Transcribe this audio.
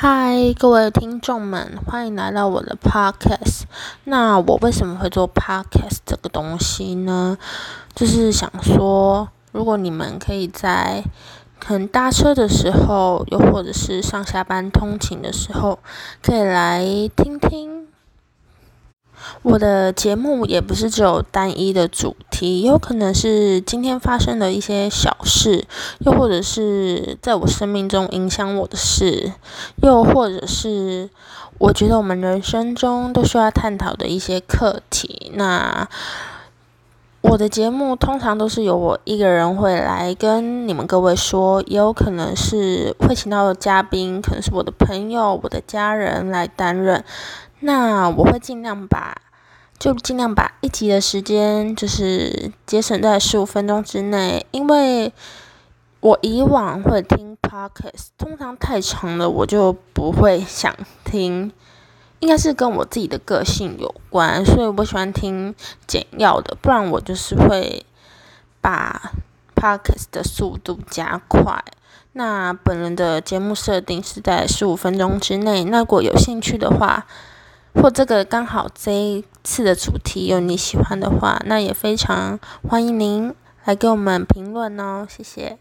嗨，各位听众们，欢迎来到我的 podcast。那我为什么会做 podcast 这个东西呢？就是想说，如果你们可以在可能搭车的时候，又或者是上下班通勤的时候，可以来听听。我的节目也不是只有单一的主题，有可能是今天发生的一些小事，又或者是在我生命中影响我的事，又或者是我觉得我们人生中都需要探讨的一些课题。那我的节目通常都是由我一个人会来跟你们各位说，也有可能是会请到的嘉宾，可能是我的朋友、我的家人来担任。那我会尽量把。就尽量把一集的时间就是节省在十五分钟之内，因为我以往会听 podcast，通常太长了我就不会想听，应该是跟我自己的个性有关，所以我喜欢听简要的，不然我就是会把 podcast 的速度加快。那本人的节目设定是在十五分钟之内，那如果有兴趣的话。或这个刚好这一次的主题有你喜欢的话，那也非常欢迎您来给我们评论哦，谢谢。